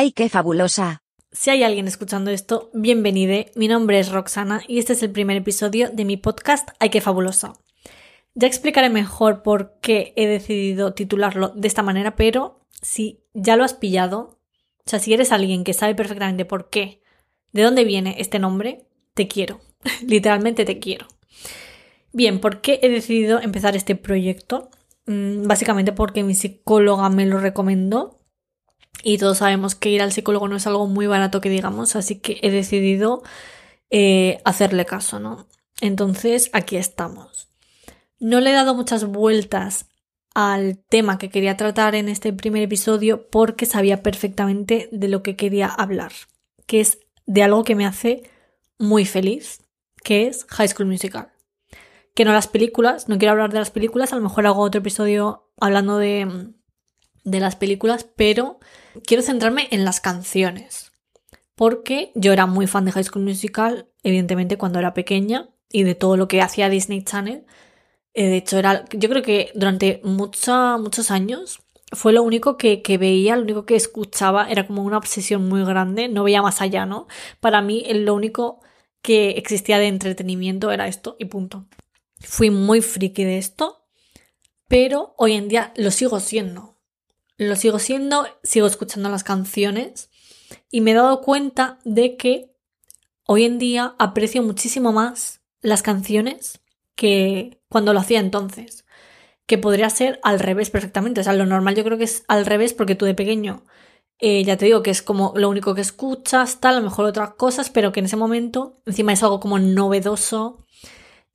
¡Ay, qué fabulosa! Si hay alguien escuchando esto, bienvenide. Mi nombre es Roxana y este es el primer episodio de mi podcast ¡Ay, qué fabulosa! Ya explicaré mejor por qué he decidido titularlo de esta manera, pero si ya lo has pillado, o sea, si eres alguien que sabe perfectamente por qué, de dónde viene este nombre, te quiero. Literalmente te quiero. Bien, ¿por qué he decidido empezar este proyecto? Mm, básicamente porque mi psicóloga me lo recomendó y todos sabemos que ir al psicólogo no es algo muy barato que digamos, así que he decidido eh, hacerle caso, ¿no? Entonces, aquí estamos. No le he dado muchas vueltas al tema que quería tratar en este primer episodio porque sabía perfectamente de lo que quería hablar, que es de algo que me hace muy feliz, que es High School Musical. Que no las películas, no quiero hablar de las películas, a lo mejor hago otro episodio hablando de, de las películas, pero quiero centrarme en las canciones. Porque yo era muy fan de High School Musical, evidentemente cuando era pequeña, y de todo lo que hacía Disney Channel. Eh, de hecho, era, yo creo que durante muchos años fue lo único que, que, veía, lo único que escuchaba, era como una obsesión muy grande, no veía más allá, ¿no? Para mí lo único que existía de entretenimiento era esto y punto. Fui muy friki de esto, pero hoy en día lo sigo siendo lo sigo siendo, sigo escuchando las canciones y me he dado cuenta de que hoy en día aprecio muchísimo más las canciones que cuando lo hacía entonces. Que podría ser al revés perfectamente. O sea, lo normal yo creo que es al revés porque tú de pequeño, eh, ya te digo que es como lo único que escuchas, tal, a lo mejor otras cosas, pero que en ese momento encima es algo como novedoso.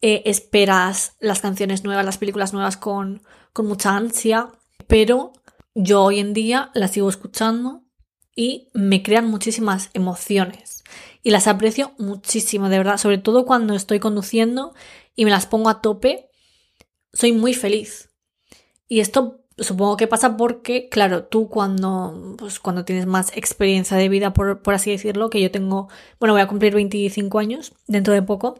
Eh, esperas las canciones nuevas, las películas nuevas con, con mucha ansia, pero yo hoy en día las sigo escuchando y me crean muchísimas emociones. Y las aprecio muchísimo, de verdad. Sobre todo cuando estoy conduciendo y me las pongo a tope, soy muy feliz. Y esto supongo que pasa porque, claro, tú cuando, pues, cuando tienes más experiencia de vida, por, por así decirlo, que yo tengo, bueno, voy a cumplir 25 años dentro de poco.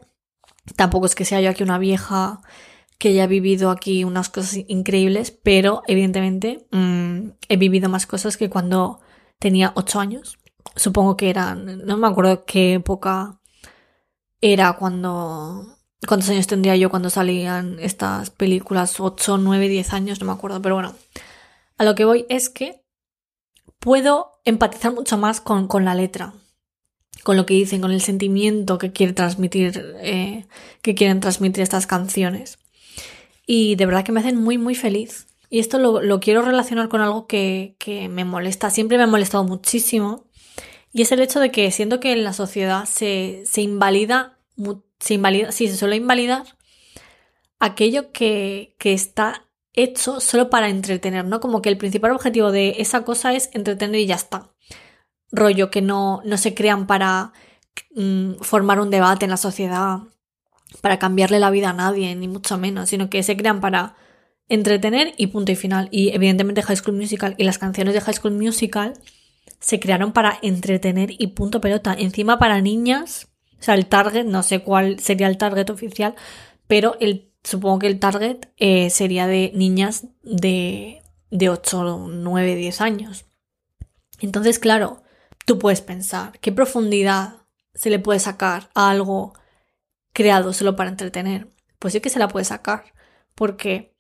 Tampoco es que sea yo aquí una vieja que haya vivido aquí unas cosas increíbles, pero evidentemente mmm, he vivido más cosas que cuando tenía 8 años. Supongo que eran, no me acuerdo qué época era cuando... ¿Cuántos años tendría yo cuando salían estas películas? 8, 9, 10 años, no me acuerdo. Pero bueno, a lo que voy es que puedo empatizar mucho más con, con la letra, con lo que dicen, con el sentimiento que quiere transmitir, eh, que quieren transmitir estas canciones y de verdad que me hacen muy, muy feliz. Y esto lo, quiero relacionar con algo que, me molesta, siempre me ha molestado muchísimo. Y es el hecho de que siento que en la sociedad se, se invalida, se invalida, sí, se suele invalidar aquello que, que está hecho solo para entretener, ¿no? Como que el principal objetivo de esa cosa es entretener y ya está. Rollo que no, no se crean para mm, formar un debate en la sociedad, para cambiarle la vida a nadie, ni mucho menos, sino que se crean para entretener y punto y final. Y evidentemente High School Musical y las canciones de High School Musical se crearon para entretener y punto pelota. Encima para niñas, o sea, el target, no sé cuál sería el target oficial, pero el, supongo que el target eh, sería de niñas de, de 8, 9, 10 años. Entonces, claro, tú puedes pensar, ¿qué profundidad se le puede sacar a algo creado solo para entretener, pues sí que se la puede sacar. Porque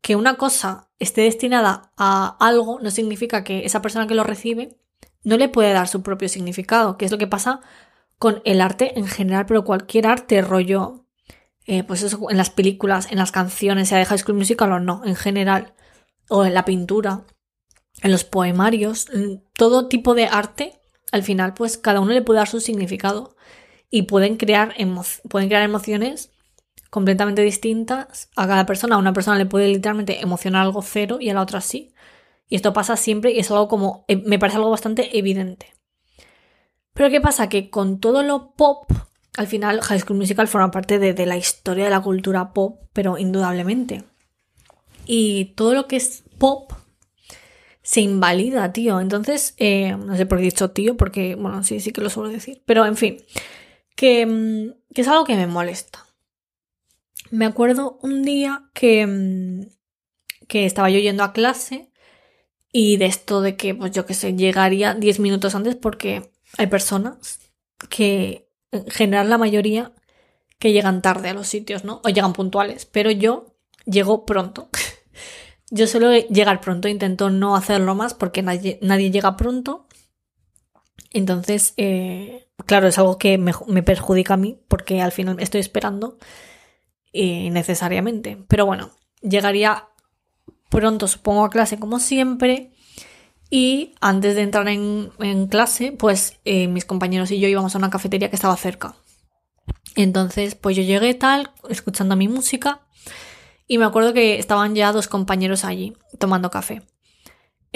que una cosa esté destinada a algo no significa que esa persona que lo recibe no le puede dar su propio significado, que es lo que pasa con el arte en general, pero cualquier arte, rollo, eh, pues eso, en las películas, en las canciones, sea de High School Musical o no, en general, o en la pintura, en los poemarios, todo tipo de arte, al final, pues cada uno le puede dar su significado y pueden crear, pueden crear emociones completamente distintas a cada persona. A una persona le puede literalmente emocionar algo cero y a la otra sí. Y esto pasa siempre y es algo como, eh, me parece algo bastante evidente. Pero ¿qué pasa? Que con todo lo pop, al final High School Musical forma parte de, la historia de la cultura pop, pero indudablemente. Y todo lo que es pop se invalida, tío. Entonces, eh, no sé por qué he dicho tío, porque, bueno, sí, sí que lo suelo decir. Pero, en fin, Mm, que, es algo que me molesta. Me acuerdo un día que, mm, que estaba yo yendo a clase Y de esto de que, pues yo qué sé, llegaría 10 minutos antes porque hay personas que, en general la mayoría, que llegan tarde a los sitios, ¿no? O llegan puntuales, pero yo llego pronto. yo suelo llegar pronto, intento no hacerlo más porque nadie, nadie llega pronto. Entonces, eh, claro, es algo que me, me, perjudica a mí porque al final estoy esperando eh, necesariamente. Pero bueno, llegaría pronto, supongo, a clase como siempre. Y antes de entrar en, clase, pues eh, mis compañeros y yo íbamos a una cafetería que estaba cerca. Entonces, pues yo llegué tal, escuchando mi música. Y me acuerdo que estaban ya dos compañeros allí, tomando café.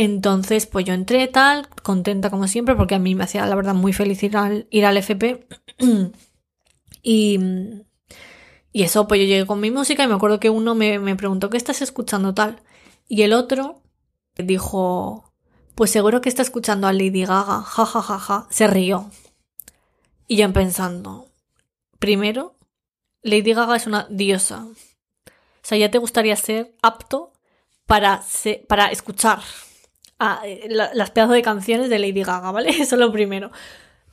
Entonces, pues yo entré tal, contenta como siempre, porque a mí me hacía la verdad muy feliz ir al, ir al FP. y, y eso, pues yo llegué con mi música y me acuerdo que uno me, me preguntó, ¿qué estás escuchando tal? Y el otro dijo, pues seguro que está escuchando a Lady Gaga, ja, ja, ja, ja. Se rió. Y yo pensando, primero, Lady Gaga es una diosa. O sea, ya te gustaría ser apto para, para escuchar a, las pedazos de canciones de Lady Gaga, ¿vale? Eso es lo primero.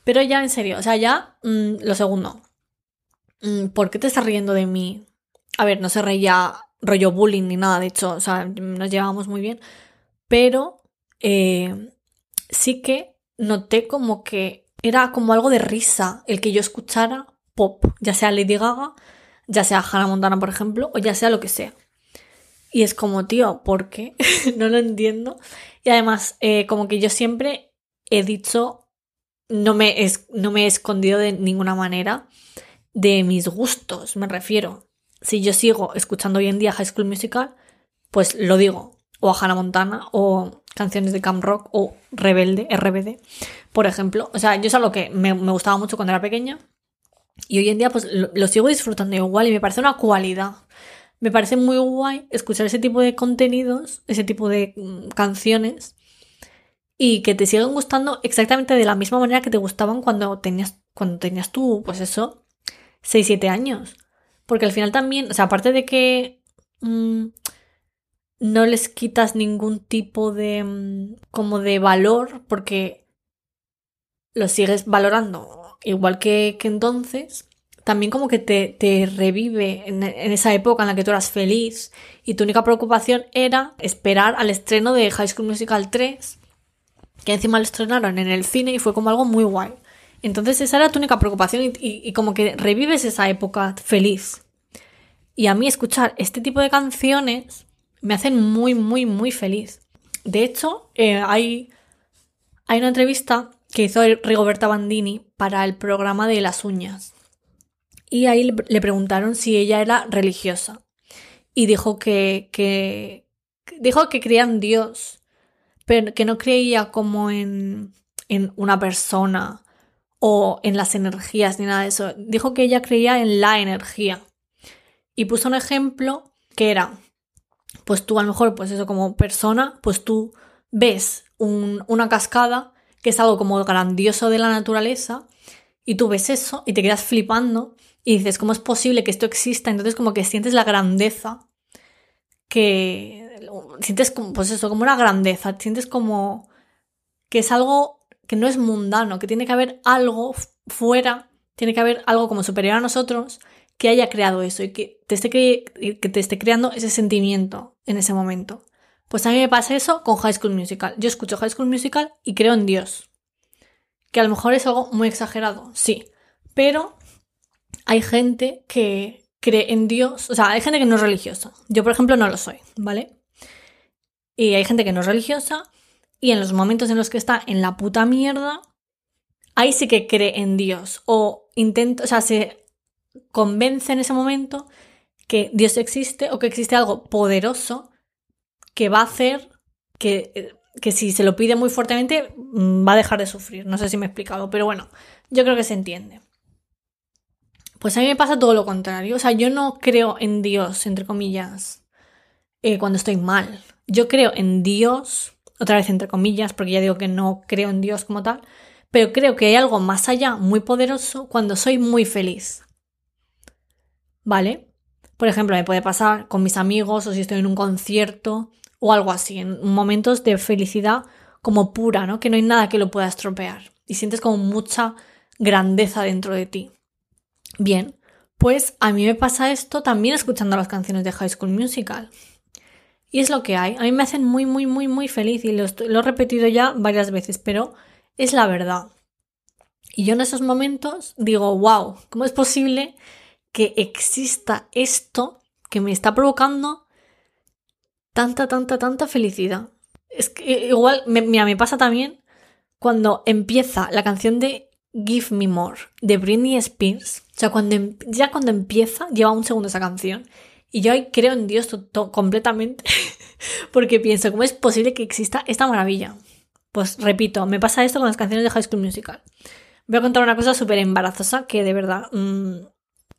Pero ya en serio, o sea, ya mm, lo segundo. Mm, ¿Por qué te estás riendo de mí? A ver, no se reía rollo bullying ni nada, de hecho, o sea, nos llevábamos muy bien, pero eh, sí que noté como que era como algo de risa el que yo escuchara pop, ya sea Lady Gaga, ya sea Hannah Montana, por ejemplo, o ya sea lo que sea. Y es como, tío, ¿por qué? no lo entiendo. Y además, eh, como que yo siempre he dicho, no me, es, no me he escondido de ninguna manera de mis gustos, me refiero si yo sigo escuchando hoy en día High School Musical, pues lo digo, o a Hannah Montana, o canciones de Camp Rock, o Rebelde, RBD, por ejemplo. O sea, yo es algo que me, gustaba mucho cuando era pequeña, y hoy en día pues lo, sigo disfrutando igual, y me parece una cualidad. Me parece muy guay escuchar ese tipo de contenidos, ese tipo de mm, canciones, y que te sigan gustando exactamente de la misma manera que te gustaban cuando tenías, cuando tenías tú, pues eso, 6-7 años. Porque al final también, o sea, aparte de que mmm, no les quitas ningún tipo de mmm, como de valor, porque lo sigues valorando igual que, que entonces, también como que te, revive en, esa época en la que tú eras feliz y tu única preocupación era esperar al estreno de High School Musical 3, que encima lo estrenaron en el cine y fue como algo muy guay. Entonces esa era tu única preocupación y, y, como que revives esa época feliz. Y a mí escuchar este tipo de canciones me hacen muy, muy, muy feliz. De hecho, eh, hay, hay una entrevista que hizo Rigoberta Bandini para el programa de las uñas. Y ahí le preguntaron si ella era religiosa. Y dijo que, que dijo que creía en Dios, pero que no creía como en, en una persona o en las energías ni nada de eso. Dijo que ella creía en la energía. Y puso un ejemplo que era, pues tú a lo mejor, pues eso como persona, pues tú ves una cascada que es algo como grandioso de la naturaleza y tú ves eso y te quedas flipando y dices, ¿cómo es posible que esto exista? Entonces como que sientes la grandeza que sientes como, pues eso, como una grandeza, sientes como que es algo que no es mundano, que tiene que haber algo fuera, tiene que haber algo como superior a nosotros que haya creado eso y que te esté, que te esté creando ese sentimiento en ese momento. Pues a mí me pasa eso con High School Musical. Yo escucho High School Musical y creo en Dios. Que a lo mejor es algo muy exagerado, sí. Pero hay gente que cree en Dios. O sea, hay gente que no es religiosa. Yo, por ejemplo, no lo soy, ¿vale? Y hay gente que no es religiosa y en los momentos en los que está en la puta mierda, ahí sí que cree en Dios. O intenta, o sea, se convence en ese momento que Dios existe o que existe algo poderoso que va a hacer que, que si se lo pide muy fuertemente mm, va a dejar de sufrir. No sé si me he explicado, pero bueno, yo creo que se entiende. Pues a mí me pasa todo lo contrario. O sea, yo no creo en Dios, entre comillas, eh, cuando estoy mal. Yo creo en Dios, otra vez entre comillas, porque ya digo que no creo en Dios como tal, pero creo que hay algo más allá, muy poderoso, cuando soy muy feliz. ¿vale? Por ejemplo, me puede pasar con mis amigos o si estoy en un concierto o algo así, en momentos de felicidad como pura, ¿no? Que no hay nada que lo pueda estropear y sientes como mucha grandeza dentro de ti. Bien, pues a mí me pasa esto también escuchando las canciones de High School Musical. Y es lo que hay. A mí me hacen muy, muy, muy, muy feliz y lo, he repetido ya varias veces, pero es la verdad. Y yo en esos momentos digo, wow, ¿cómo es posible que exista esto que me está provocando tanta, tanta, tanta felicidad? Es que igual, me, mira, me pasa también cuando empieza la canción de Give Me More de Britney Spears. O sea, cuando, em, ya cuando empieza, lleva un segundo esa canción. Y yo ahí creo en Dios completamente. porque pienso, ¿cómo es posible que exista esta maravilla? Pues repito, me pasa esto con las canciones de High School Musical. Voy a contar una cosa súper embarazosa que de verdad mm,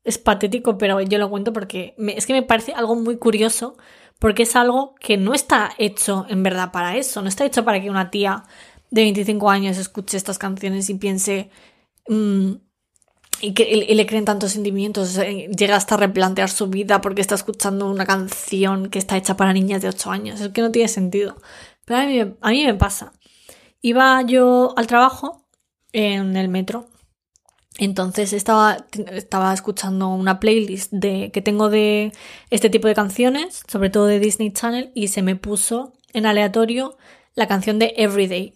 es patético, pero yo lo cuento porque es que me parece algo muy curioso, porque es algo que no está hecho en verdad para eso, no está hecho para que una tía de 25 años escuche estas canciones y piense mm, y, le creen tantos sentimientos, llega hasta replantear su vida porque está escuchando una canción que está hecha para niñas de 8 años, es que no tiene sentido. Pero a mí, a mí me pasa. Iba yo al trabajo en el metro. Entonces estaba, estaba escuchando una playlist de, que tengo de este tipo de canciones, sobre todo de Disney Channel, y se me puso en aleatorio la canción de Everyday,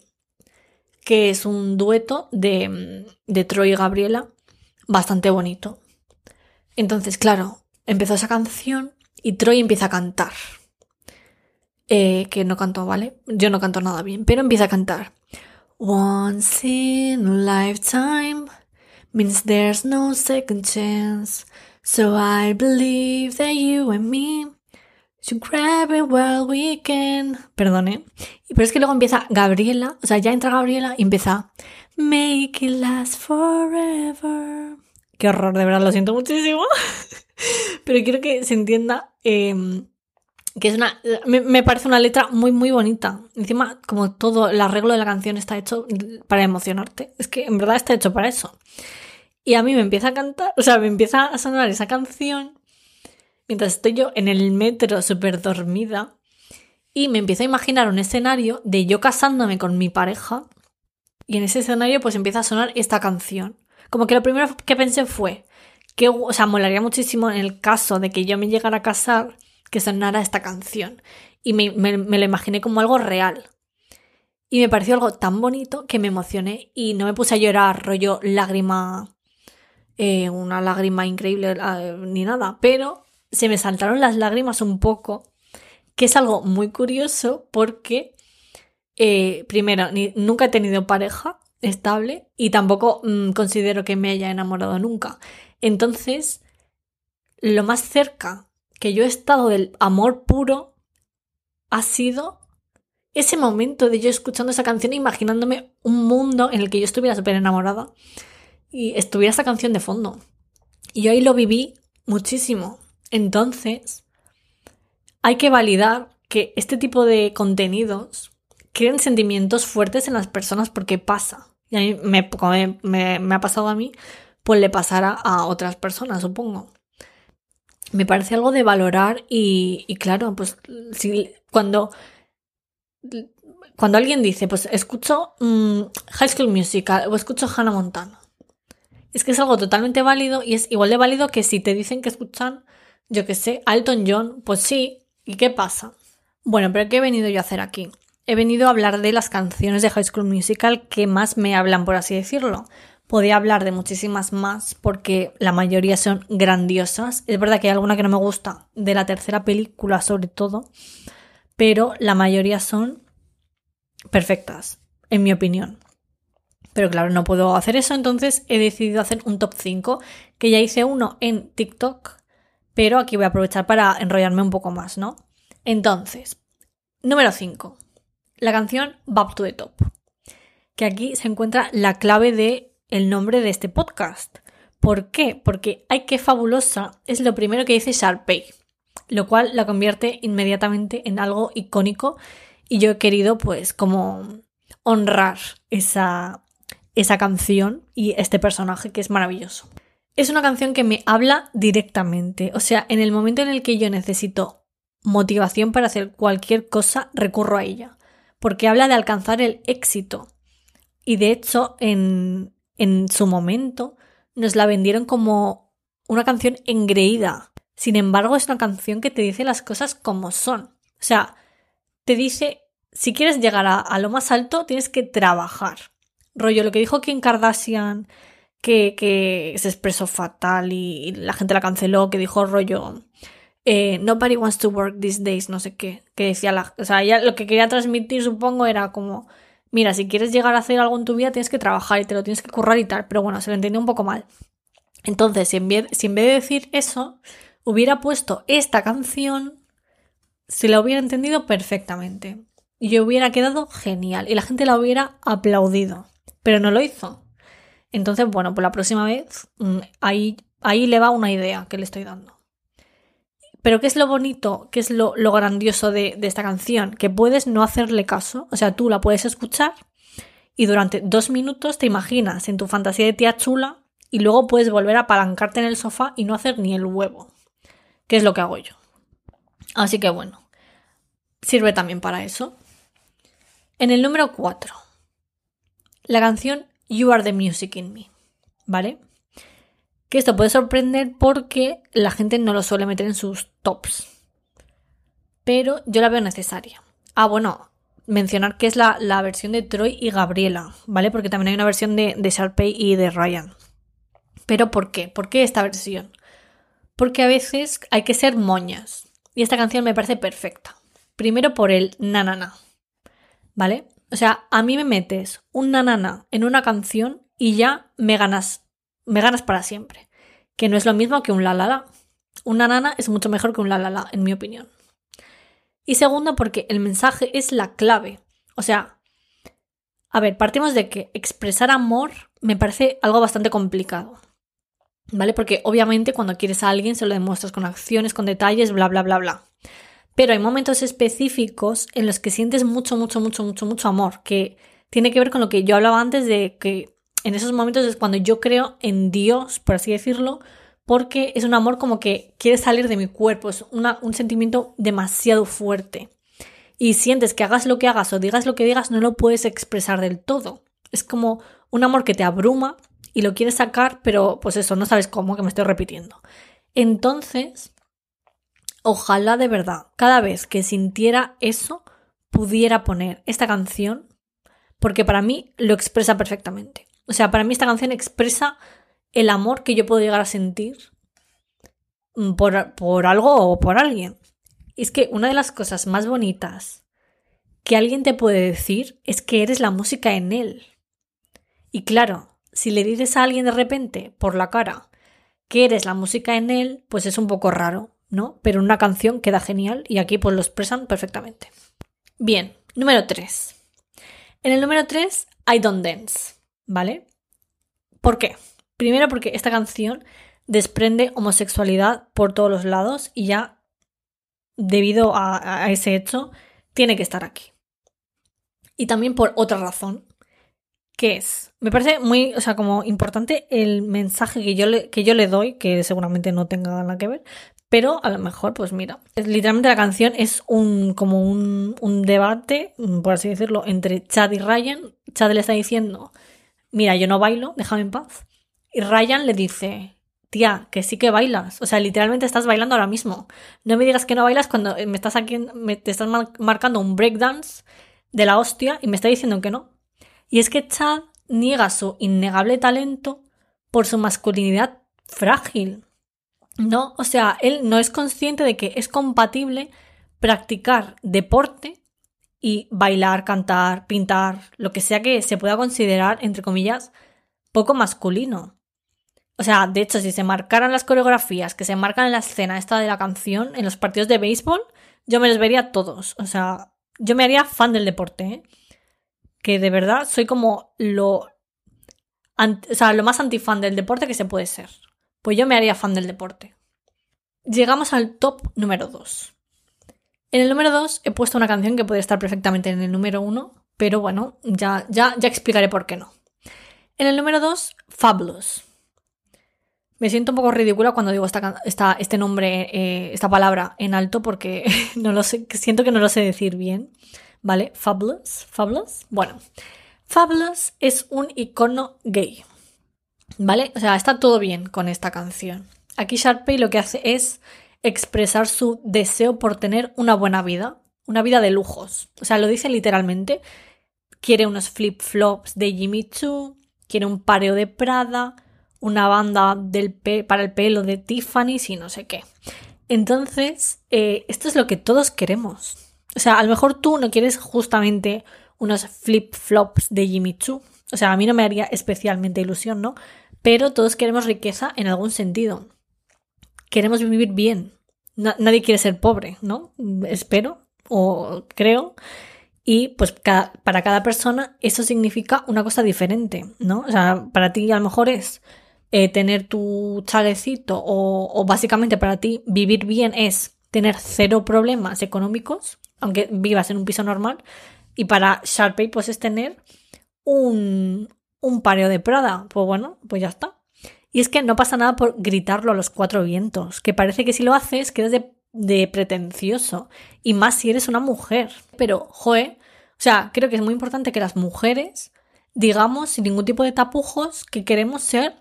que es un dueto de, de Troy y Gabriela, bastante bonito. Entonces, claro, empezó esa canción y Troy empieza a cantar. Eh, que no canto, ¿vale? Yo no canto nada bien, pero empieza a cantar. Once in a lifetime means there's no second chance. So I believe that you and me should grab it while we can. Perdone. Pero es que luego empieza Gabriela, o sea, ya entra Gabriela y empieza Make it last forever. Qué horror, de verdad, lo siento muchísimo. Pero quiero que se entienda eh, que es una me, parece una letra muy muy bonita encima como todo el arreglo de la canción está hecho para emocionarte es que en verdad está hecho para eso y a mí me empieza a cantar o sea me empieza a sonar esa canción mientras estoy yo en el metro súper dormida y me empiezo a imaginar un escenario de yo casándome con mi pareja y en ese escenario pues empieza a sonar esta canción como que lo primero que pensé fue que o sea molaría muchísimo en el caso de que yo me llegara a casar que sonara esta canción. Y me, lo imaginé como algo real. Y me pareció algo tan bonito que me emocioné y no me puse a llorar rollo lágrima, eh, una lágrima increíble eh, ni nada, pero se me saltaron las lágrimas un poco, que es algo muy curioso porque, eh, primero, nunca he tenido pareja estable y tampoco mm, considero que me haya enamorado nunca. Entonces, lo más cerca que yo he estado del amor puro ha sido ese momento de yo escuchando esa canción e imaginándome un mundo en el que yo estuviera súper enamorada y estuviera esa canción de fondo. Y yo ahí lo viví muchísimo. Entonces, hay que validar que este tipo de contenidos creen sentimientos fuertes en las personas porque pasa. Y a mí me, ha pasado a mí, pues le pasará a otras personas, supongo me parece algo de valorar y, claro, pues cuando, cuando alguien dice, pues escucho mm, High School Musical o escucho Hannah Montana, es que es algo totalmente válido y es igual de válido que si te dicen que escuchan, yo que sé, Alton John, pues sí, ¿y qué pasa? Bueno, pero ¿qué he venido yo a hacer aquí? He venido a hablar de las canciones de High School Musical que más me hablan, por así decirlo. Podría hablar de muchísimas más porque la mayoría son grandiosas. Es verdad que hay alguna que no me gusta, de la tercera película sobre todo, pero la mayoría son perfectas, en mi opinión. Pero claro, no puedo hacer eso, entonces he decidido hacer un top 5, que ya hice uno en TikTok, pero aquí voy a aprovechar para enrollarme un poco más, ¿no? Entonces, número 5, la canción Back to the Top, que aquí se encuentra la clave de el nombre de este podcast. ¿Por qué? Porque ¡ay qué fabulosa! es lo primero que dice Sharpay, lo cual la convierte inmediatamente en algo icónico y yo he querido pues como honrar esa, esa canción y este personaje que es maravilloso. Es una canción que me habla directamente, o sea, en el momento en el que yo necesito motivación para hacer cualquier cosa, recurro a ella. Porque habla de alcanzar el éxito. Y de hecho, en, en su momento, nos la vendieron como una canción engreída. Sin embargo, es una canción que te dice las cosas como son. O sea, te dice, si quieres llegar a, lo más alto, tienes que trabajar. Rollo, lo que dijo Kim Kardashian, que, que se expresó fatal y, la gente la canceló, que dijo rollo, eh, nobody wants to work these days, no sé qué, que decía la, o sea, ella lo que quería transmitir, supongo, era como, mira, si quieres llegar a hacer algo en tu vida, tienes que trabajar y te lo tienes que currar y tal, pero bueno, se lo entendió un poco mal. Entonces, si en vez, si en vez de decir eso, hubiera puesto esta canción, se la hubiera entendido perfectamente. Y yo hubiera quedado genial y la gente la hubiera aplaudido. Pero no lo hizo. Entonces, bueno, pues la próxima vez mm, ahí, ahí le va una idea que le estoy dando. Pero ¿qué es lo bonito? ¿Qué es lo, grandioso de, esta canción? Que puedes no hacerle caso. O sea, tú la puedes escuchar y durante dos minutos te imaginas en tu fantasía de tía chula y luego puedes volver a apalancarte en el sofá y no hacer ni el huevo, que es lo que hago yo. Así que bueno, sirve también para eso. En el número 4, la canción You Are the Music in Me, ¿vale? Que esto puede sorprender porque la gente no lo suele meter en sus tops. Pero yo la veo necesaria. Ah, bueno, mencionar que es la, versión de Troy y Gabriela, ¿vale? Porque también hay una versión de, de Sharpay y de Ryan. ¿Pero por qué? ¿Por qué esta versión? Porque a veces hay que ser moñas. Y esta canción me parece perfecta. Primero por el na ¿Vale? O sea, a mí me metes un nanana en una canción y ya me ganas, me ganas para siempre. Que no es lo mismo que un la la la. Un nanana es mucho mejor que un la la la, en mi opinión. Y segundo, porque el mensaje es la clave. O sea, a ver, partimos de que expresar amor me parece algo bastante complicado. ¿Vale? Porque obviamente cuando quieres a alguien se lo demuestras con acciones, con detalles, bla, bla, bla, bla. Pero hay momentos específicos en los que sientes mucho, mucho, mucho, mucho, mucho amor, que tiene que ver con lo que yo hablaba antes de que en esos momentos es cuando yo creo en Dios, por así decirlo, porque es un amor como que quiere salir de mi cuerpo, es un sentimiento demasiado fuerte. Y sientes que hagas lo que hagas o digas lo que digas, no lo puedes expresar del todo. Es como un amor que te abruma y lo quieres sacar, pero pues eso, no sabes cómo, que me estoy repitiendo. Entonces, ojalá de verdad, cada vez que sintiera eso, pudiera poner esta canción, porque para mí lo expresa perfectamente. O sea, para mí esta canción expresa el amor que yo puedo llegar a sentir por, por algo o por alguien. es que una de las cosas más bonitas que alguien te puede decir es que eres la música en él. Y claro, si le dices a alguien de repente por la cara que eres la música en él, pues es un poco raro, ¿no? Pero una canción queda genial y aquí pues lo expresan perfectamente. Bien, número 3. En el número 3, I Don't Dance, ¿vale? ¿Por qué? Primero porque esta canción desprende homosexualidad por todos los lados y ya debido a, ese hecho tiene que estar aquí. Y también por otra razón, que es, me parece muy, o sea, como importante el mensaje que yo le, que yo le doy, que seguramente no tenga nada que ver, pero a lo mejor, pues mira, literalmente la canción es un, como un debate, por así decirlo, entre Chad y Ryan. Chad le está diciendo, mira, yo no bailo, déjame en paz. Y Ryan le dice, tía, que sí que bailas. O sea, literalmente estás bailando ahora mismo. No me digas que no bailas cuando me estás te estás marcando un breakdance de la hostia y me está diciendo que no. Y es que Chad niega su innegable talento por su masculinidad frágil. No, o sea, él no es consciente de que es compatible practicar deporte y bailar, cantar, pintar, lo que sea que se pueda considerar, entre comillas, poco masculino. O sea, de hecho, si se marcaran las coreografías que se marcan en la escena esta de la canción, en los partidos de béisbol, yo me los vería todos. O sea, yo me haría fan del deporte. ¿eh? que de verdad soy como lo, o sea, lo más antifan del deporte que se puede ser. Pues yo me haría fan del deporte. Llegamos al top número 2. En el número 2 he puesto una canción que puede estar perfectamente en el número 1, pero bueno, ya, ya, ya explicaré por qué no. En el número 2, Fabulous. Me siento un poco ridícula cuando digo esta, este nombre, eh, esta palabra en alto porque no lo sé, siento que no lo sé decir bien. ¿Vale? Fabulous, Fabulous. Bueno, Fabulous es un icono gay. ¿Vale? O sea, está todo bien con esta canción. Aquí Sharpay lo que hace es expresar su deseo por tener una buena vida, una vida de lujos. O sea, lo dice literalmente. Quiere unos flip-flops de Jimmy Choo, quiere un pareo de Prada, una banda para el pelo de Tiffany y no sé qué. Entonces, eh, esto es lo que todos queremos. O sea, a lo mejor tú no quieres justamente unos flip-flops de Jimmy Choo. O sea, a mí no me haría especialmente ilusión, ¿no? Pero todos queremos riqueza en algún sentido. Queremos vivir bien. nadie quiere ser pobre, ¿no? Espero o creo. Y pues para cada persona eso significa una cosa diferente, ¿no? O sea, para ti a lo mejor es eh, tener tu chalecito o, o básicamente para ti vivir bien es tener cero problemas económicos, aunque vivas en un piso normal. Y para Sharpay pues es tener un, un pareo de Prada. Pues bueno, pues ya está. Y es que no pasa nada por gritarlo a los cuatro vientos, que parece que si lo haces quedas de, de pretencioso, y más si eres una mujer. Pero, joe, o sea, creo que es muy importante que las mujeres digamos sin ningún tipo de tapujos que queremos ser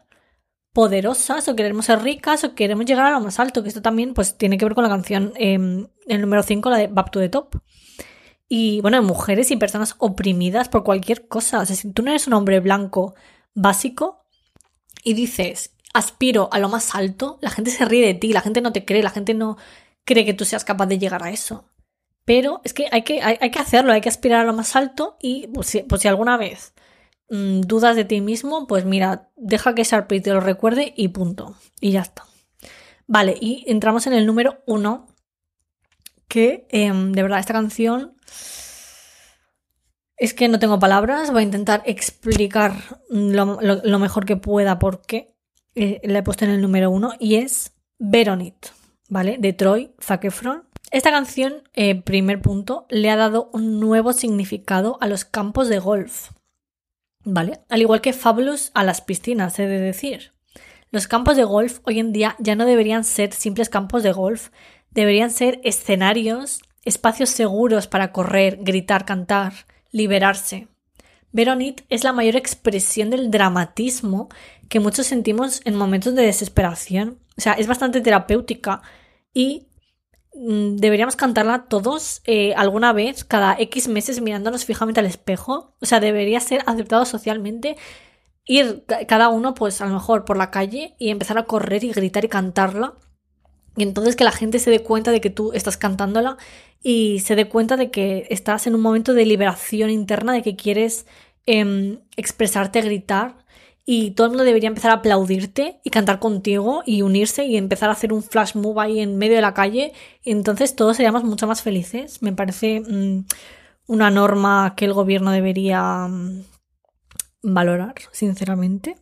poderosas o queremos ser ricas o queremos llegar a lo más alto, que esto también pues tiene que ver con la canción, eh, el número 5, la de Back to the Top y bueno, mujeres y personas oprimidas por cualquier cosa. O sea, si tú no eres un hombre blanco básico y dices, aspiro a lo más alto, la gente se ríe de ti, la gente no te cree, la gente no cree que tú seas capaz de llegar a eso. Pero es que hay que, hay, que hacerlo, hay que aspirar a lo más alto y pues si, pues alguna vez mm, dudas de ti mismo, pues mira, deja que Sharpie te lo recuerde y punto. Y ya está. Vale, y entramos en el número uno, que em, de verdad esta canción es que no tengo palabras, voy a intentar explicar lo, mejor que pueda por qué eh, la he puesto en el número uno y es Veronit, ¿vale? De Troy Zac Esta canción, eh, primer punto, le ha dado un nuevo significado a los campos de golf, ¿vale? Al igual que Fabulous a las piscinas, he de decir. Los campos de golf hoy en día ya no deberían ser simples campos de golf, deberían ser escenarios espacios seguros para correr, gritar, cantar, liberarse. Veronit es la mayor expresión del dramatismo que muchos sentimos en momentos de desesperación. O sea, es bastante terapéutica y mm, deberíamos cantarla todos eh, alguna vez, cada X meses mirándonos fijamente al espejo. O sea, debería ser aceptado socialmente ir cada uno, pues a lo mejor por la calle y empezar a correr y gritar y cantarla. Y entonces que la gente se dé cuenta de que tú estás cantándola y se dé cuenta de que estás en un momento de liberación interna, de que quieres em, expresarte, gritar, y todo el mundo debería empezar a aplaudirte y cantar contigo y unirse y empezar a hacer un flash move ahí en medio de la calle, y entonces todos seríamos mucho más felices. Me parece mm, una norma que el gobierno debería mm, valorar, sinceramente.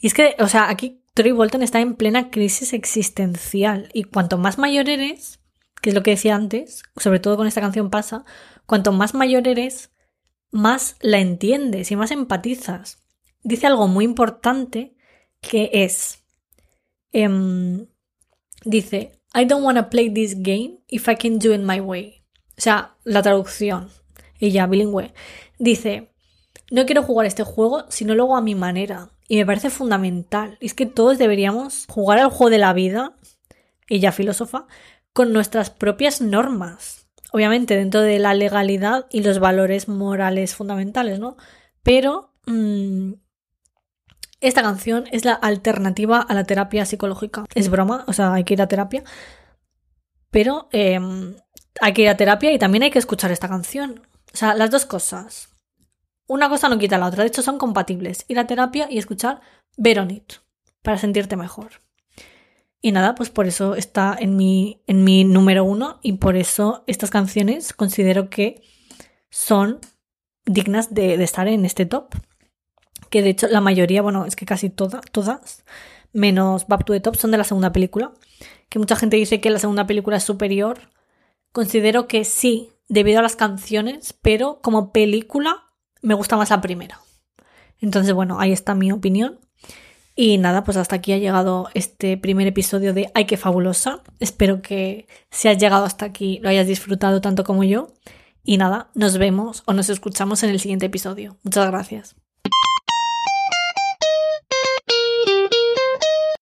Y es que, o sea, aquí Troy Bolton está en plena crisis existencial y cuanto más mayor eres, que es lo que decía antes, sobre todo con esta canción pasa, cuanto más mayor eres, más la entiendes y más empatizas. Dice algo muy importante que es, em, dice, I don't want to play this game if I can do it my way. O sea, la traducción, ella bilingüe, dice, no quiero jugar este juego si no lo hago a mi manera. Y me parece fundamental. Es que todos deberíamos jugar al juego de la vida, ella filósofa, con nuestras propias normas. Obviamente dentro de la legalidad y los valores morales fundamentales, ¿no? Pero mm, esta canción es la alternativa a la terapia psicológica. Es broma, o sea, hay que ir a terapia. Pero em, hay que ir a terapia y también hay que escuchar esta canción. O sea, las dos cosas. Una cosa no quita la otra, de hecho son compatibles. Ir a terapia y escuchar Veronit para sentirte mejor. Y nada, pues por eso está en mi, en mi número uno y por eso estas canciones considero que son dignas de, estar en este top. Que de hecho la mayoría, bueno, es que casi todas, todas, menos Back to the Top, son de la segunda película. Que mucha gente dice que la segunda película es superior. Considero que sí, debido a las canciones, pero como película me gusta más la primera. Entonces, bueno, ahí está mi opinión. Y nada, pues hasta aquí ha llegado este primer episodio de Ay, qué fabulosa. Espero que si has llegado hasta aquí lo hayas disfrutado tanto como yo. Y nada, nos vemos o nos escuchamos en el siguiente episodio. Muchas gracias.